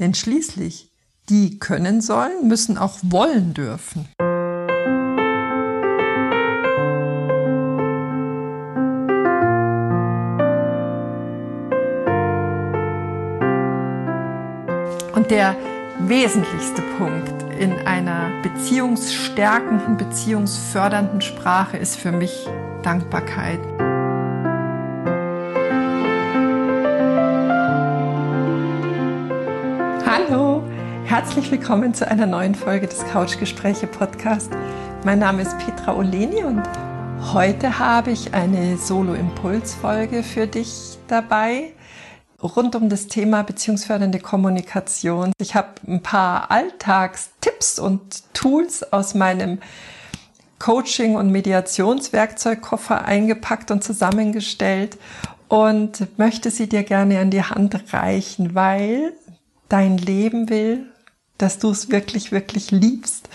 Denn schließlich, die können sollen, müssen auch wollen dürfen. Und der wesentlichste Punkt in einer beziehungsstärkenden, beziehungsfördernden Sprache ist für mich Dankbarkeit. Herzlich willkommen zu einer neuen Folge des Couchgespräche Podcast. Mein Name ist Petra Oleni und heute habe ich eine Solo-Impuls-Folge für dich dabei rund um das Thema beziehungsfördernde Kommunikation. Ich habe ein paar Alltagstipps und Tools aus meinem Coaching- und Mediationswerkzeugkoffer eingepackt und zusammengestellt und möchte sie dir gerne an die Hand reichen, weil dein Leben will, dass du es wirklich, wirklich liebst,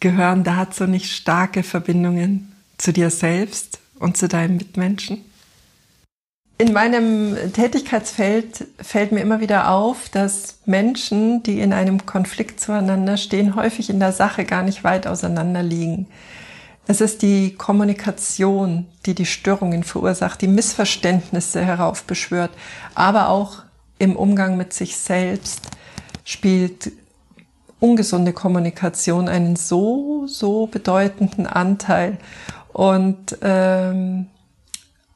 gehören dazu nicht starke Verbindungen zu dir selbst und zu deinen Mitmenschen? In meinem Tätigkeitsfeld fällt mir immer wieder auf, dass Menschen, die in einem Konflikt zueinander stehen, häufig in der Sache gar nicht weit auseinander liegen. Es ist die Kommunikation, die die Störungen verursacht, die Missverständnisse heraufbeschwört, aber auch im Umgang mit sich selbst spielt ungesunde Kommunikation einen so, so bedeutenden Anteil. Und ähm,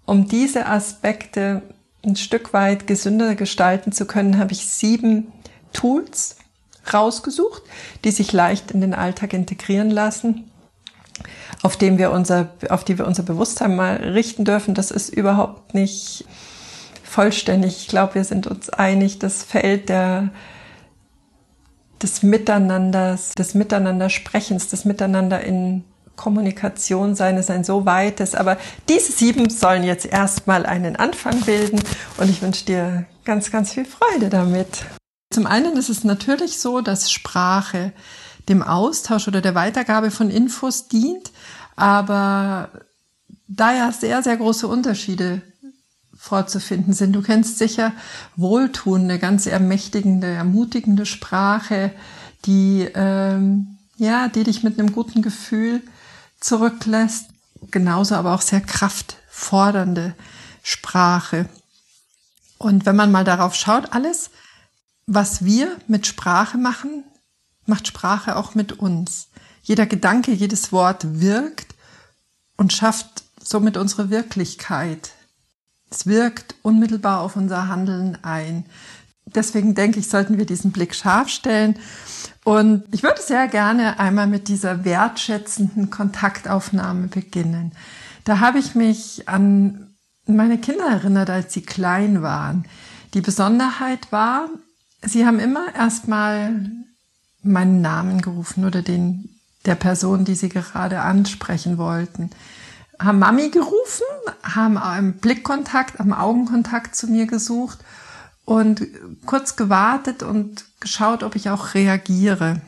um diese Aspekte ein Stück weit gesünder gestalten zu können, habe ich sieben Tools rausgesucht, die sich leicht in den Alltag integrieren lassen, auf dem wir unser, auf die wir unser Bewusstsein mal richten dürfen. Das ist überhaupt nicht vollständig. Ich glaube, wir sind uns einig, das Feld der, des Miteinanders, des Miteinandersprechens, des Miteinander in Kommunikation sein ist ein so weites. Aber diese sieben sollen jetzt erstmal einen Anfang bilden und ich wünsche dir ganz, ganz viel Freude damit. Zum einen ist es natürlich so, dass Sprache dem Austausch oder der Weitergabe von Infos dient, aber da ja sehr, sehr große Unterschiede vorzufinden sind. Du kennst sicher wohltuende, ganz ermächtigende, ermutigende Sprache, die ähm, ja, die dich mit einem guten Gefühl zurücklässt. Genauso aber auch sehr kraftfordernde Sprache. Und wenn man mal darauf schaut, alles, was wir mit Sprache machen, macht Sprache auch mit uns. Jeder Gedanke, jedes Wort wirkt und schafft somit unsere Wirklichkeit. Es wirkt unmittelbar auf unser Handeln ein. Deswegen denke ich, sollten wir diesen Blick scharf stellen und ich würde sehr gerne einmal mit dieser wertschätzenden Kontaktaufnahme beginnen. Da habe ich mich an meine Kinder erinnert, als sie klein waren. Die Besonderheit war, sie haben immer erstmal meinen Namen gerufen oder den der Person, die sie gerade ansprechen wollten. Haben Mami gerufen, haben einen Blickkontakt, am Augenkontakt zu mir gesucht und kurz gewartet und geschaut, ob ich auch reagiere.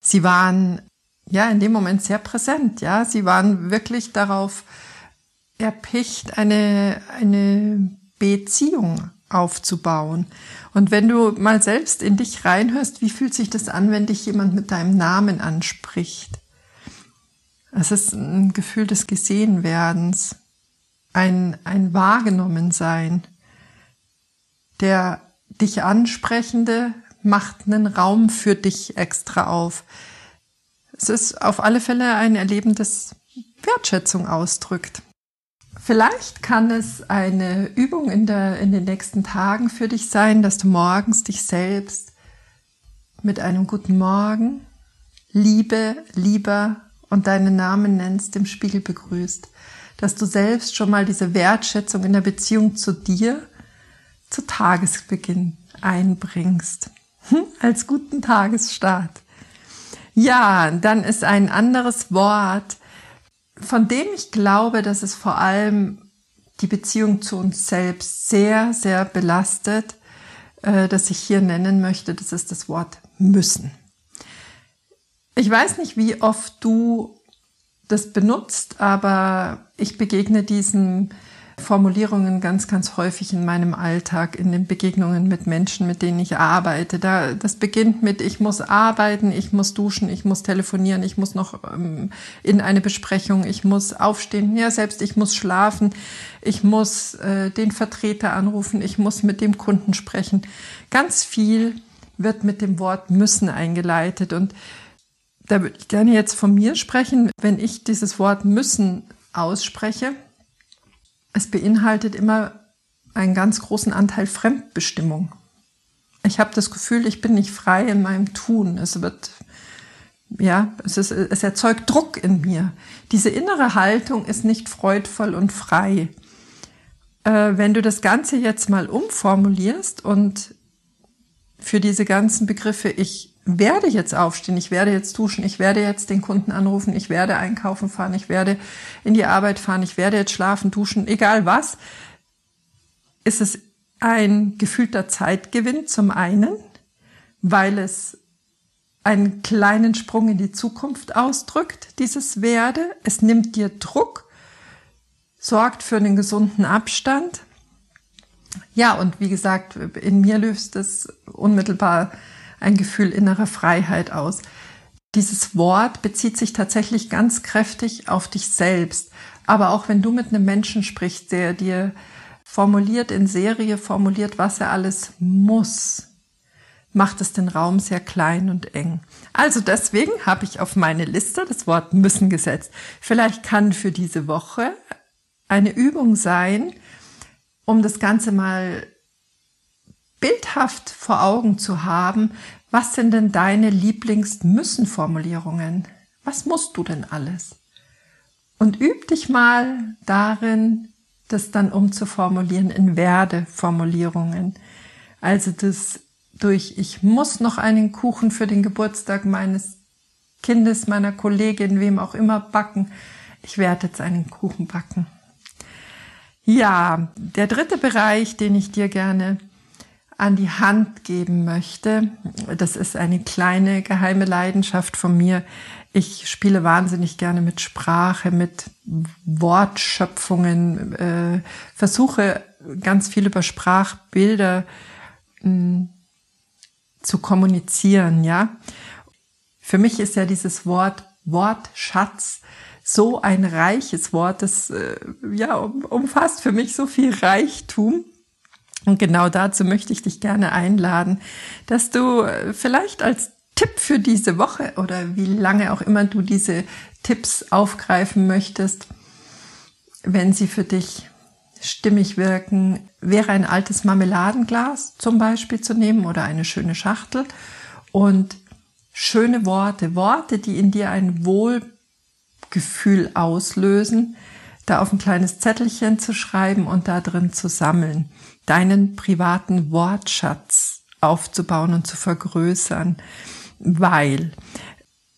Sie waren ja in dem Moment sehr präsent, ja. Sie waren wirklich darauf erpicht, eine, eine Beziehung aufzubauen. Und wenn du mal selbst in dich reinhörst, wie fühlt sich das an, wenn dich jemand mit deinem Namen anspricht? Es ist ein Gefühl des Gesehenwerdens, ein, ein Wahrgenommensein der dich ansprechende macht einen Raum für dich extra auf. Es ist auf alle Fälle ein Erleben, das Wertschätzung ausdrückt. Vielleicht kann es eine Übung in, der, in den nächsten Tagen für dich sein, dass du morgens dich selbst mit einem guten Morgen, Liebe, Lieber und deinen Namen nennst, im Spiegel begrüßt. Dass du selbst schon mal diese Wertschätzung in der Beziehung zu dir zu Tagesbeginn einbringst. Hm, als guten Tagesstart. Ja, dann ist ein anderes Wort, von dem ich glaube, dass es vor allem die Beziehung zu uns selbst sehr, sehr belastet, äh, das ich hier nennen möchte. Das ist das Wort müssen. Ich weiß nicht, wie oft du das benutzt, aber ich begegne diesem Formulierungen ganz, ganz häufig in meinem Alltag, in den Begegnungen mit Menschen, mit denen ich arbeite. Da, das beginnt mit, ich muss arbeiten, ich muss duschen, ich muss telefonieren, ich muss noch ähm, in eine Besprechung, ich muss aufstehen, ja, selbst ich muss schlafen, ich muss äh, den Vertreter anrufen, ich muss mit dem Kunden sprechen. Ganz viel wird mit dem Wort müssen eingeleitet und da würde ich gerne jetzt von mir sprechen, wenn ich dieses Wort müssen ausspreche. Es beinhaltet immer einen ganz großen Anteil Fremdbestimmung. Ich habe das Gefühl, ich bin nicht frei in meinem Tun. Es wird, ja, es, ist, es erzeugt Druck in mir. Diese innere Haltung ist nicht freudvoll und frei. Äh, wenn du das Ganze jetzt mal umformulierst und für diese ganzen Begriffe, ich werde jetzt aufstehen, ich werde jetzt duschen, ich werde jetzt den Kunden anrufen, ich werde einkaufen fahren, ich werde in die Arbeit fahren, ich werde jetzt schlafen, duschen, egal was, ist es ein gefühlter Zeitgewinn zum einen, weil es einen kleinen Sprung in die Zukunft ausdrückt, dieses werde. Es nimmt dir Druck, sorgt für einen gesunden Abstand. Ja, und wie gesagt, in mir löst es unmittelbar ein Gefühl innerer Freiheit aus. Dieses Wort bezieht sich tatsächlich ganz kräftig auf dich selbst. Aber auch wenn du mit einem Menschen sprichst, der dir formuliert in Serie, formuliert, was er alles muss, macht es den Raum sehr klein und eng. Also deswegen habe ich auf meine Liste das Wort müssen gesetzt. Vielleicht kann für diese Woche eine Übung sein, um das Ganze mal bildhaft vor Augen zu haben, was sind denn deine Lieblings-Müssen-Formulierungen? Was musst du denn alles? Und üb dich mal darin, das dann umzuformulieren in Werde-Formulierungen. Also das durch, ich muss noch einen Kuchen für den Geburtstag meines Kindes, meiner Kollegin, wem auch immer backen. Ich werde jetzt einen Kuchen backen. Ja, der dritte Bereich, den ich dir gerne an die Hand geben möchte. Das ist eine kleine geheime Leidenschaft von mir. Ich spiele wahnsinnig gerne mit Sprache, mit Wortschöpfungen, äh, versuche ganz viel über Sprachbilder hm, zu kommunizieren, ja. Für mich ist ja dieses Wort Wortschatz so ein reiches Wort, das äh, ja umfasst für mich so viel Reichtum. Und genau dazu möchte ich dich gerne einladen, dass du äh, vielleicht als Tipp für diese Woche oder wie lange auch immer du diese Tipps aufgreifen möchtest, wenn sie für dich stimmig wirken, wäre ein altes Marmeladenglas zum Beispiel zu nehmen oder eine schöne Schachtel und schöne Worte, Worte, die in dir ein Wohlgefühl auslösen, da auf ein kleines Zettelchen zu schreiben und da drin zu sammeln, deinen privaten Wortschatz aufzubauen und zu vergrößern, weil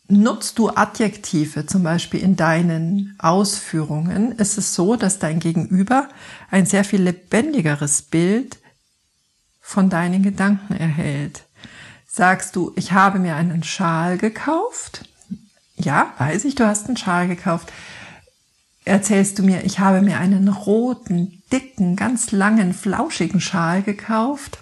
nutzt du Adjektive zum Beispiel in deinen Ausführungen, ist es so, dass dein Gegenüber ein sehr viel lebendigeres Bild von deinen Gedanken erhält. Sagst du, ich habe mir einen Schal gekauft? Ja, weiß ich, du hast einen Schal gekauft erzählst du mir, ich habe mir einen roten, dicken, ganz langen, flauschigen Schal gekauft,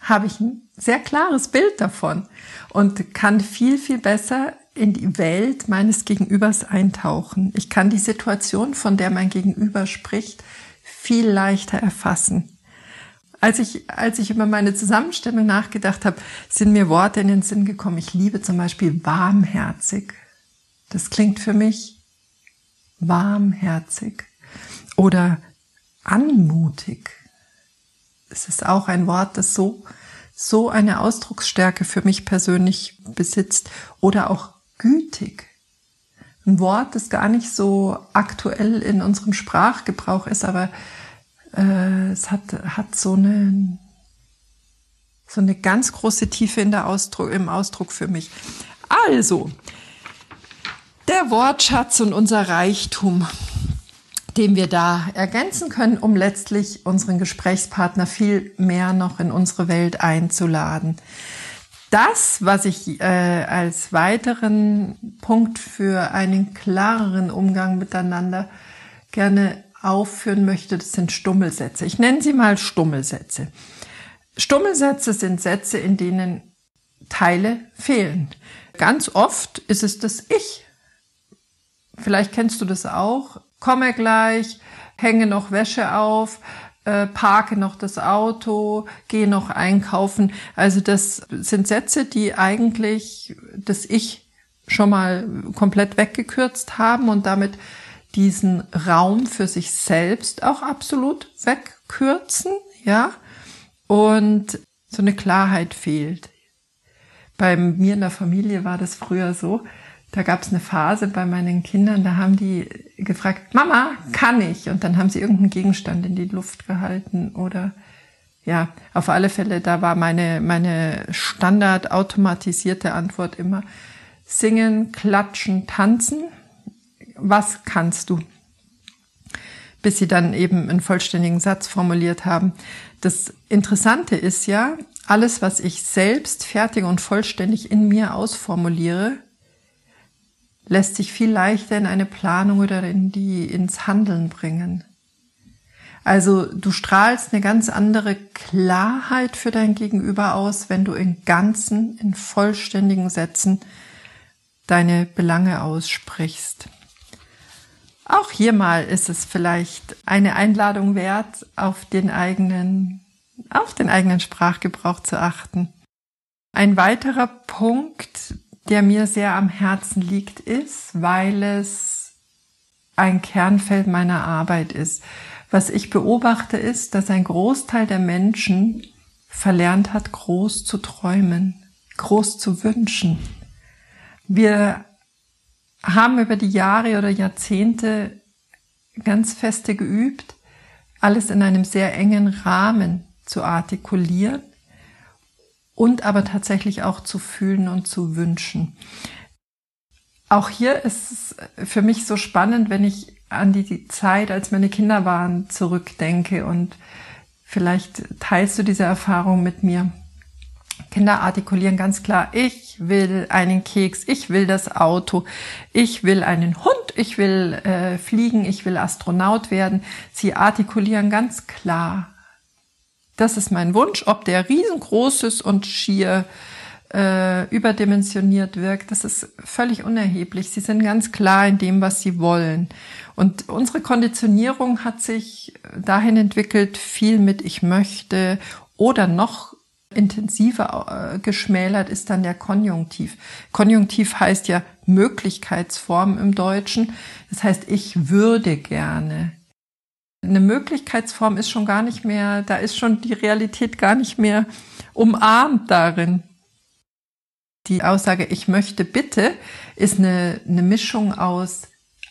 habe ich ein sehr klares Bild davon und kann viel, viel besser in die Welt meines Gegenübers eintauchen. Ich kann die Situation, von der mein Gegenüber spricht, viel leichter erfassen. Als ich, als ich über meine Zusammenstellung nachgedacht habe, sind mir Worte in den Sinn gekommen. Ich liebe zum Beispiel warmherzig. Das klingt für mich warmherzig oder anmutig. Es ist auch ein Wort, das so, so eine Ausdrucksstärke für mich persönlich besitzt oder auch gütig. Ein Wort, das gar nicht so aktuell in unserem Sprachgebrauch ist, aber äh, es hat, hat so eine, so eine ganz große Tiefe in der Ausdruck, im Ausdruck für mich. Also, der Wortschatz und unser Reichtum, den wir da ergänzen können, um letztlich unseren Gesprächspartner viel mehr noch in unsere Welt einzuladen. Das, was ich äh, als weiteren Punkt für einen klareren Umgang miteinander gerne aufführen möchte, das sind Stummelsätze. Ich nenne sie mal Stummelsätze. Stummelsätze sind Sätze, in denen Teile fehlen. Ganz oft ist es das Ich. Vielleicht kennst du das auch. Komme gleich, hänge noch Wäsche auf, äh, parke noch das Auto, gehe noch einkaufen. Also das sind Sätze, die eigentlich das Ich schon mal komplett weggekürzt haben und damit diesen Raum für sich selbst auch absolut wegkürzen, ja. Und so eine Klarheit fehlt. Bei mir in der Familie war das früher so, da gab es eine Phase bei meinen Kindern, da haben die gefragt, Mama, kann ich? Und dann haben sie irgendeinen Gegenstand in die Luft gehalten oder ja, auf alle Fälle, da war meine, meine standard automatisierte Antwort immer singen, klatschen, tanzen. Was kannst du? Bis sie dann eben einen vollständigen Satz formuliert haben. Das Interessante ist ja, alles, was ich selbst fertig und vollständig in mir ausformuliere, lässt sich viel leichter in eine Planung oder in die, ins Handeln bringen. Also du strahlst eine ganz andere Klarheit für dein Gegenüber aus, wenn du in ganzen, in vollständigen Sätzen deine Belange aussprichst. Auch hier mal ist es vielleicht eine Einladung wert, auf den eigenen auf den eigenen Sprachgebrauch zu achten. Ein weiterer Punkt, der mir sehr am Herzen liegt, ist, weil es ein Kernfeld meiner Arbeit ist. Was ich beobachte, ist, dass ein Großteil der Menschen verlernt hat, groß zu träumen, groß zu wünschen. Wir haben über die Jahre oder Jahrzehnte ganz feste geübt, alles in einem sehr engen Rahmen zu artikulieren und aber tatsächlich auch zu fühlen und zu wünschen. Auch hier ist es für mich so spannend, wenn ich an die Zeit, als meine Kinder waren, zurückdenke und vielleicht teilst du diese Erfahrung mit mir. Kinder artikulieren ganz klar, ich will einen Keks, ich will das Auto, ich will einen Hund, ich will äh, fliegen, ich will Astronaut werden. Sie artikulieren ganz klar das ist mein Wunsch. Ob der riesengroß ist und schier äh, überdimensioniert wirkt, das ist völlig unerheblich. Sie sind ganz klar in dem, was sie wollen. Und unsere Konditionierung hat sich dahin entwickelt, viel mit ich möchte oder noch intensiver äh, geschmälert ist dann der Konjunktiv. Konjunktiv heißt ja Möglichkeitsform im Deutschen. Das heißt, ich würde gerne, eine Möglichkeitsform ist schon gar nicht mehr, da ist schon die Realität gar nicht mehr umarmt darin. Die Aussage, ich möchte bitte, ist eine, eine Mischung aus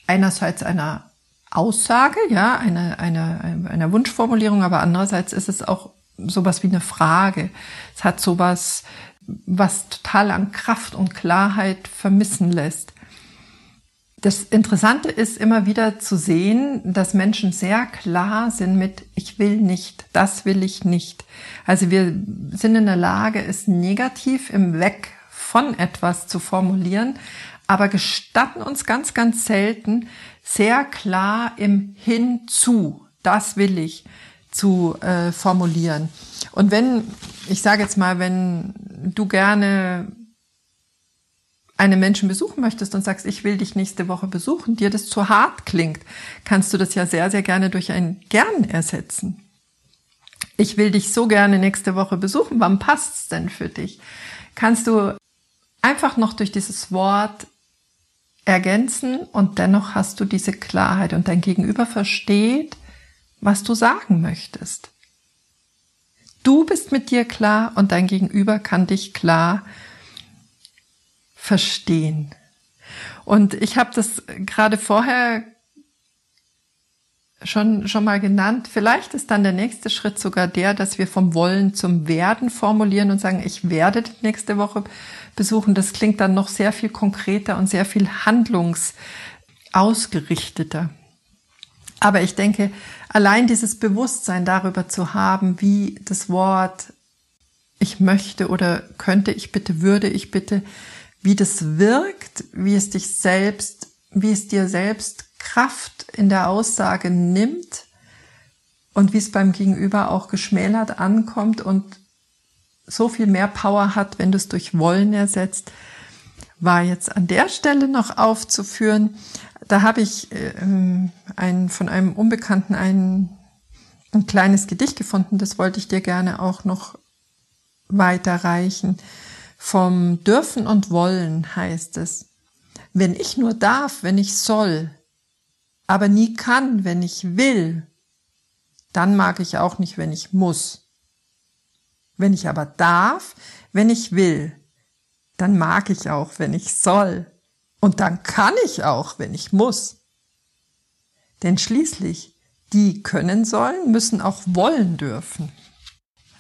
einerseits einer Aussage, ja, einer eine, einer Wunschformulierung, aber andererseits ist es auch sowas wie eine Frage. Es hat sowas, was total an Kraft und Klarheit vermissen lässt. Das Interessante ist immer wieder zu sehen, dass Menschen sehr klar sind mit ich will nicht, das will ich nicht. Also wir sind in der Lage, es negativ im Weg von etwas zu formulieren, aber gestatten uns ganz, ganz selten sehr klar im Hinzu, das will ich, zu äh, formulieren. Und wenn, ich sage jetzt mal, wenn du gerne einen Menschen besuchen möchtest und sagst, ich will dich nächste Woche besuchen, dir das zu hart klingt, kannst du das ja sehr, sehr gerne durch ein Gern ersetzen. Ich will dich so gerne nächste Woche besuchen, wann passt's denn für dich? Kannst du einfach noch durch dieses Wort ergänzen und dennoch hast du diese Klarheit und dein Gegenüber versteht, was du sagen möchtest. Du bist mit dir klar und dein Gegenüber kann dich klar verstehen. Und ich habe das gerade vorher schon, schon mal genannt. Vielleicht ist dann der nächste Schritt sogar der, dass wir vom Wollen zum Werden formulieren und sagen, ich werde die nächste Woche besuchen. Das klingt dann noch sehr viel konkreter und sehr viel handlungsausgerichteter. Aber ich denke, allein dieses Bewusstsein darüber zu haben, wie das Wort ich möchte oder könnte ich bitte, würde ich bitte, wie das wirkt, wie es dich selbst, wie es dir selbst Kraft in der Aussage nimmt und wie es beim Gegenüber auch geschmälert ankommt und so viel mehr Power hat, wenn du es durch Wollen ersetzt, war jetzt an der Stelle noch aufzuführen. Da habe ich äh, ein, von einem Unbekannten ein, ein kleines Gedicht gefunden, das wollte ich dir gerne auch noch weiterreichen. Vom Dürfen und Wollen heißt es. Wenn ich nur darf, wenn ich soll, aber nie kann, wenn ich will, dann mag ich auch nicht, wenn ich muss. Wenn ich aber darf, wenn ich will, dann mag ich auch, wenn ich soll. Und dann kann ich auch, wenn ich muss. Denn schließlich, die können sollen, müssen auch wollen dürfen.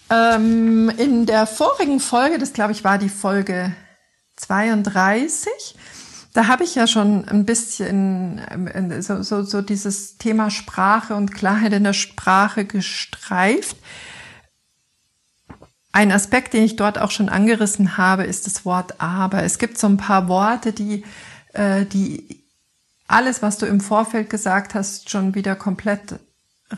Ähm, in der vorigen Folge, das glaube ich war die Folge 32, da habe ich ja schon ein bisschen ähm, so, so, so dieses Thema Sprache und Klarheit in der Sprache gestreift. Ein Aspekt, den ich dort auch schon angerissen habe, ist das Wort aber. Es gibt so ein paar Worte, die, äh, die alles, was du im Vorfeld gesagt hast, schon wieder komplett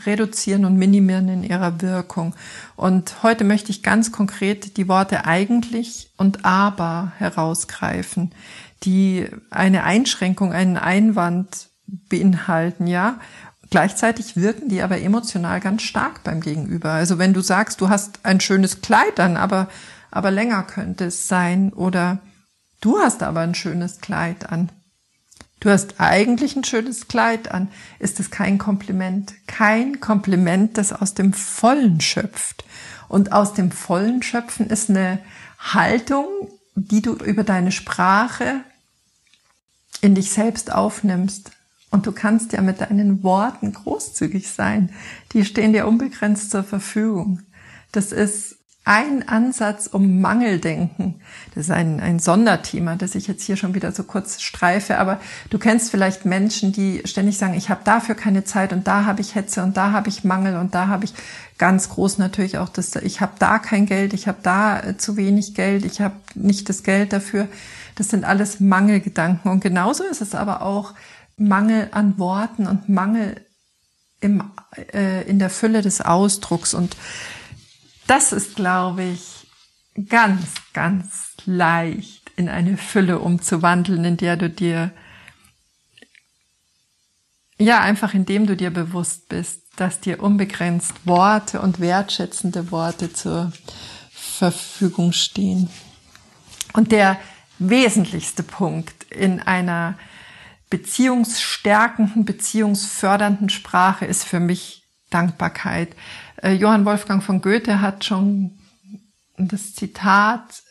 reduzieren und minimieren in ihrer Wirkung. Und heute möchte ich ganz konkret die Worte eigentlich und aber herausgreifen, die eine Einschränkung, einen Einwand beinhalten, ja. Gleichzeitig wirken die aber emotional ganz stark beim Gegenüber. Also wenn du sagst, du hast ein schönes Kleid an, aber, aber länger könnte es sein oder du hast aber ein schönes Kleid an. Du hast eigentlich ein schönes Kleid an. Ist es kein Kompliment? Kein Kompliment, das aus dem Vollen schöpft. Und aus dem Vollen schöpfen ist eine Haltung, die du über deine Sprache in dich selbst aufnimmst. Und du kannst ja mit deinen Worten großzügig sein. Die stehen dir unbegrenzt zur Verfügung. Das ist ein Ansatz um Mangeldenken. Das ist ein, ein Sonderthema, das ich jetzt hier schon wieder so kurz streife. Aber du kennst vielleicht Menschen, die ständig sagen, ich habe dafür keine Zeit und da habe ich Hetze und da habe ich Mangel und da habe ich ganz groß natürlich auch das, ich habe da kein Geld, ich habe da äh, zu wenig Geld, ich habe nicht das Geld dafür. Das sind alles Mangelgedanken. Und genauso ist es aber auch Mangel an Worten und Mangel im, äh, in der Fülle des Ausdrucks. Und das ist, glaube ich, ganz, ganz leicht in eine Fülle umzuwandeln, in der du dir, ja, einfach indem du dir bewusst bist, dass dir unbegrenzt Worte und wertschätzende Worte zur Verfügung stehen. Und der wesentlichste Punkt in einer beziehungsstärkenden, beziehungsfördernden Sprache ist für mich Dankbarkeit. Äh, Johann Wolfgang von Goethe hat schon das Zitat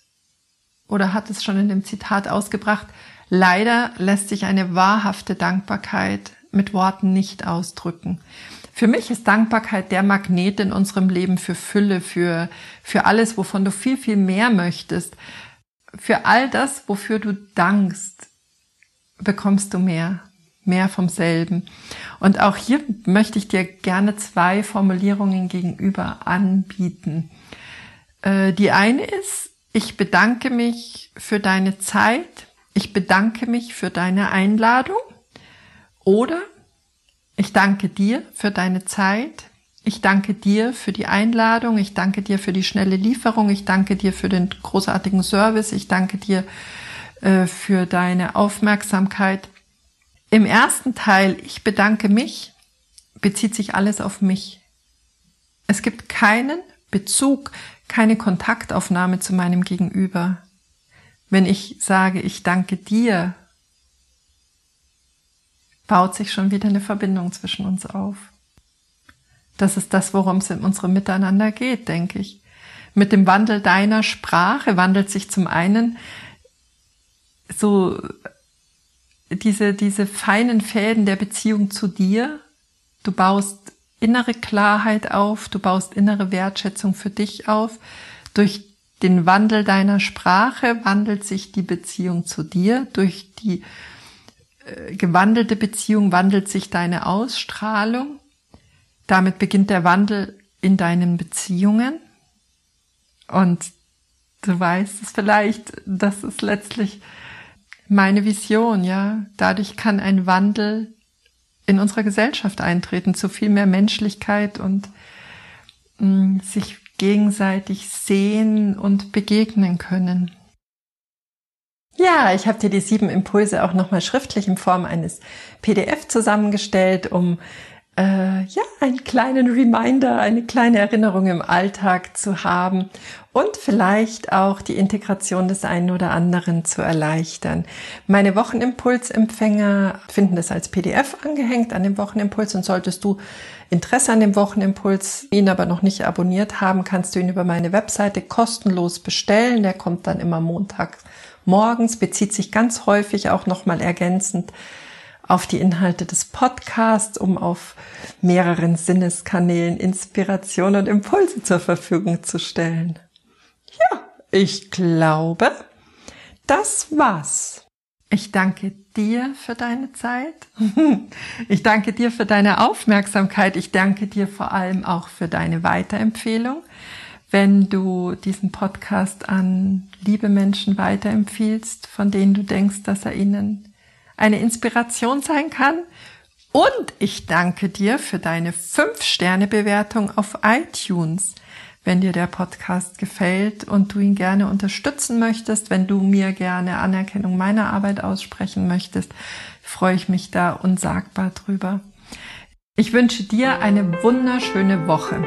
oder hat es schon in dem Zitat ausgebracht, leider lässt sich eine wahrhafte Dankbarkeit mit Worten nicht ausdrücken. Für mich ist Dankbarkeit der Magnet in unserem Leben für Fülle, für, für alles, wovon du viel, viel mehr möchtest. Für all das, wofür du dankst, bekommst du mehr, mehr vom selben. Und auch hier möchte ich dir gerne zwei Formulierungen gegenüber anbieten. Äh, die eine ist, ich bedanke mich für deine Zeit, ich bedanke mich für deine Einladung oder ich danke dir für deine Zeit, ich danke dir für die Einladung, ich danke dir für die schnelle Lieferung, ich danke dir für den großartigen Service, ich danke dir äh, für deine Aufmerksamkeit. Im ersten Teil, ich bedanke mich, bezieht sich alles auf mich. Es gibt keinen Bezug, keine Kontaktaufnahme zu meinem Gegenüber. Wenn ich sage, ich danke dir, baut sich schon wieder eine Verbindung zwischen uns auf. Das ist das, worum es in unserem Miteinander geht, denke ich. Mit dem Wandel deiner Sprache wandelt sich zum einen so diese, diese feinen Fäden der Beziehung zu dir. Du baust innere Klarheit auf, du baust innere Wertschätzung für dich auf. Durch den Wandel deiner Sprache wandelt sich die Beziehung zu dir. Durch die äh, gewandelte Beziehung wandelt sich deine Ausstrahlung. Damit beginnt der Wandel in deinen Beziehungen. Und du weißt es vielleicht, dass es letztlich meine Vision, ja. Dadurch kann ein Wandel in unserer Gesellschaft eintreten, zu viel mehr Menschlichkeit und mh, mm, sich gegenseitig sehen und begegnen können. Ja, ich habe dir die sieben Impulse auch nochmal schriftlich in Form eines PDF zusammengestellt, um äh, ja einen kleinen Reminder, eine kleine Erinnerung im Alltag zu haben und vielleicht auch die Integration des einen oder anderen zu erleichtern. Meine Wochenimpulsempfänger finden das als PDF angehängt an dem Wochenimpuls und solltest du Interesse an dem Wochenimpuls, ihn aber noch nicht abonniert haben, kannst du ihn über meine Webseite kostenlos bestellen. Der kommt dann immer Montag morgens, bezieht sich ganz häufig auch nochmal ergänzend auf die Inhalte des Podcasts, um auf mehreren Sinneskanälen Inspiration und Impulse zur Verfügung zu stellen. Ja, ich glaube, das war's. Ich danke dir für deine Zeit. Ich danke dir für deine Aufmerksamkeit. Ich danke dir vor allem auch für deine Weiterempfehlung. Wenn du diesen Podcast an liebe Menschen weiterempfiehlst, von denen du denkst, dass er ihnen eine Inspiration sein kann. Und ich danke dir für deine 5-Sterne-Bewertung auf iTunes. Wenn dir der Podcast gefällt und du ihn gerne unterstützen möchtest, wenn du mir gerne Anerkennung meiner Arbeit aussprechen möchtest, freue ich mich da unsagbar drüber. Ich wünsche dir eine wunderschöne Woche.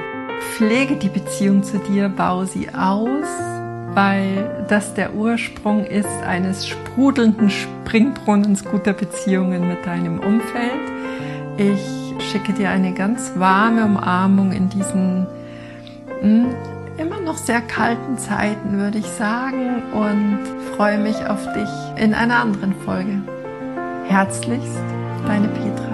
Pflege die Beziehung zu dir, baue sie aus weil das der Ursprung ist eines sprudelnden Springbrunnens guter Beziehungen mit deinem Umfeld. Ich schicke dir eine ganz warme Umarmung in diesen hm, immer noch sehr kalten Zeiten, würde ich sagen, und freue mich auf dich in einer anderen Folge. Herzlichst, deine Petra.